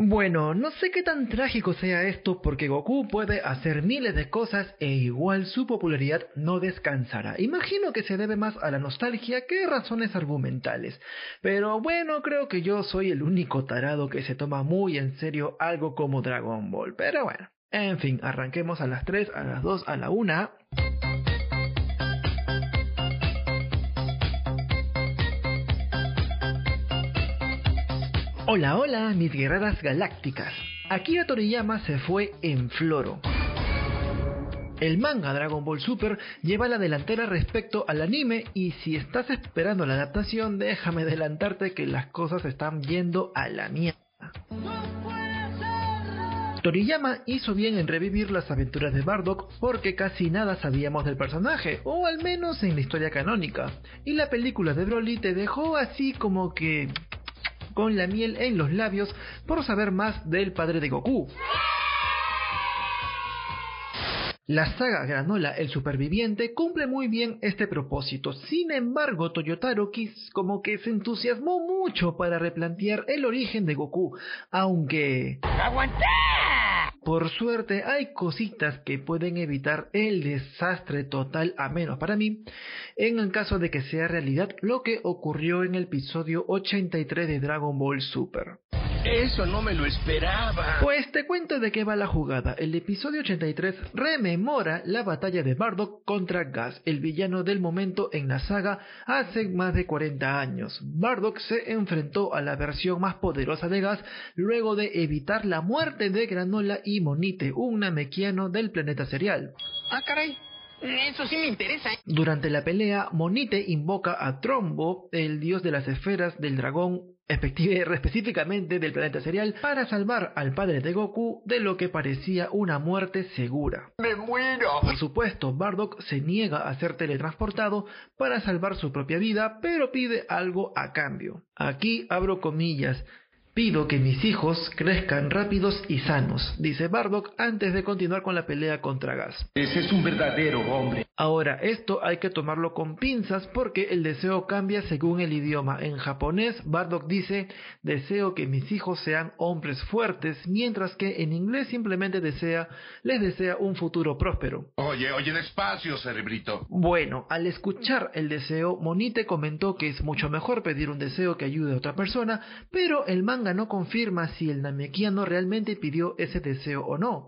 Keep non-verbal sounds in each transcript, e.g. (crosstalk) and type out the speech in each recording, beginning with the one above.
Bueno, no sé qué tan trágico sea esto porque Goku puede hacer miles de cosas e igual su popularidad no descansará. Imagino que se debe más a la nostalgia que razones argumentales. Pero bueno, creo que yo soy el único tarado que se toma muy en serio algo como Dragon Ball. Pero bueno, en fin, arranquemos a las 3, a las 2, a la 1. Hola, hola, mis guerreras galácticas. Akira Toriyama se fue en floro. El manga Dragon Ball Super lleva la delantera respecto al anime y si estás esperando la adaptación, déjame adelantarte que las cosas están yendo a la mierda. Toriyama hizo bien en revivir las aventuras de Bardock porque casi nada sabíamos del personaje, o al menos en la historia canónica, y la película de Broly te dejó así como que con la miel en los labios por saber más del padre de Goku. La saga Granola El Superviviente cumple muy bien este propósito. Sin embargo, Toyotaro Kiss como que se entusiasmó mucho para replantear el origen de Goku, aunque... ¡Aguanté! Por suerte hay cositas que pueden evitar el desastre total, a menos para mí, en el caso de que sea realidad lo que ocurrió en el episodio 83 de Dragon Ball Super. Eso no me lo esperaba. Pues te cuento de qué va la jugada. El episodio 83 rememora la batalla de Bardock contra Gas, el villano del momento en la saga hace más de 40 años. Bardock se enfrentó a la versión más poderosa de Gas luego de evitar la muerte de Granola y Monite, un namekiano del planeta serial. Ah, caray. Eso sí me interesa. ¿eh? Durante la pelea, Monite invoca a Trombo, el dios de las esferas del dragón (laughs) específicamente del planeta serial, para salvar al padre de Goku de lo que parecía una muerte segura. ¡Me muero! Por supuesto, Bardock se niega a ser teletransportado para salvar su propia vida, pero pide algo a cambio. Aquí abro comillas. Pido que mis hijos crezcan rápidos y sanos, dice Bardock antes de continuar con la pelea contra Gas. Ese es un verdadero hombre. Ahora, esto hay que tomarlo con pinzas porque el deseo cambia según el idioma. En japonés, Bardock dice, deseo que mis hijos sean hombres fuertes, mientras que en inglés simplemente desea, les desea un futuro próspero. Oye, oye, despacio, cerebrito. Bueno, al escuchar el deseo, Monite comentó que es mucho mejor pedir un deseo que ayude a otra persona, pero el manga no confirma si el Namekiano realmente pidió ese deseo o no.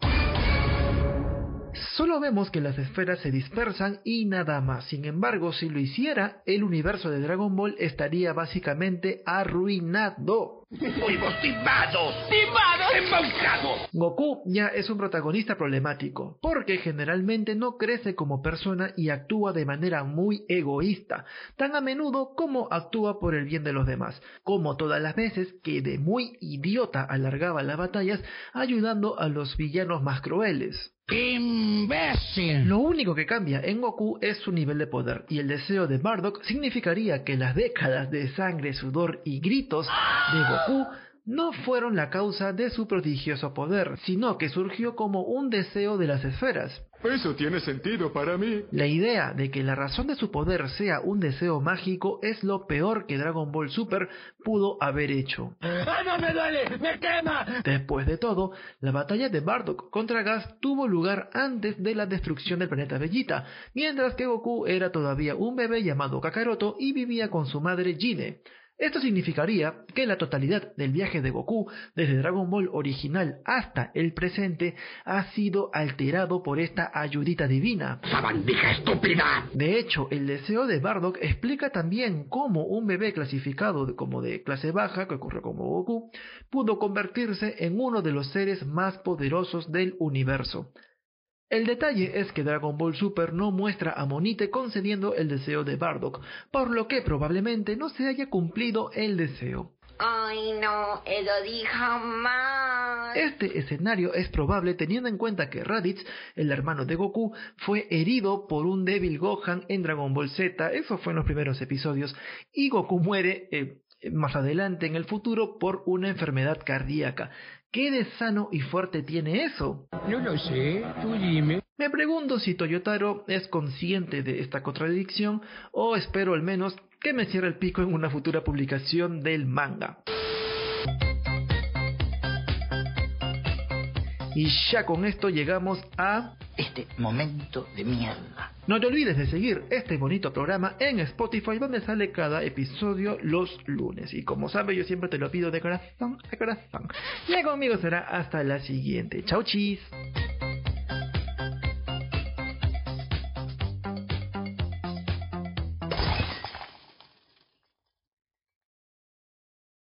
Solo vemos que las esferas se dispersan y nada más. Sin embargo, si lo hiciera, el universo de Dragon Ball estaría básicamente arruinado. ¡Fuimos timados! ¡Timados! ¡Embaucados! Goku ya es un protagonista problemático, porque generalmente no crece como persona y actúa de manera muy egoísta, tan a menudo como actúa por el bien de los demás, como todas las veces que de muy idiota alargaba las batallas ayudando a los villanos más crueles. ¡Imbécil! Lo único que cambia en Goku es su nivel de poder, y el deseo de Bardock significaría que las décadas de sangre, sudor y gritos de Goku no fueron la causa de su prodigioso poder, sino que surgió como un deseo de las esferas. Eso tiene sentido para mí. La idea de que la razón de su poder sea un deseo mágico es lo peor que Dragon Ball Super pudo haber hecho. ¡Ah, no me duele! ¡Me quema! Después de todo, la batalla de Bardock contra Gas tuvo lugar antes de la destrucción del planeta Vegeta, mientras que Goku era todavía un bebé llamado Kakaroto y vivía con su madre Jine. Esto significaría que la totalidad del viaje de Goku, desde Dragon Ball original hasta el presente, ha sido alterado por esta ayudita divina. ¡Sabandija estúpida! De hecho, el deseo de Bardock explica también cómo un bebé clasificado como de clase baja, que ocurre como Goku, pudo convertirse en uno de los seres más poderosos del universo. El detalle es que Dragon Ball Super no muestra a Monite concediendo el deseo de Bardock, por lo que probablemente no se haya cumplido el deseo. Ay, no, eso di jamás. Este escenario es probable teniendo en cuenta que Raditz, el hermano de Goku, fue herido por un débil Gohan en Dragon Ball Z, eso fue en los primeros episodios, y Goku muere eh, más adelante en el futuro por una enfermedad cardíaca. ¿Qué de sano y fuerte tiene eso? No lo sé, tú dime. Me pregunto si Toyotaro es consciente de esta contradicción o espero al menos que me cierre el pico en una futura publicación del manga. Y ya con esto llegamos a... Este momento de mierda. No te olvides de seguir este bonito programa en Spotify donde sale cada episodio los lunes. Y como sabes, yo siempre te lo pido de corazón a corazón. Ya conmigo será hasta la siguiente. Chau chis.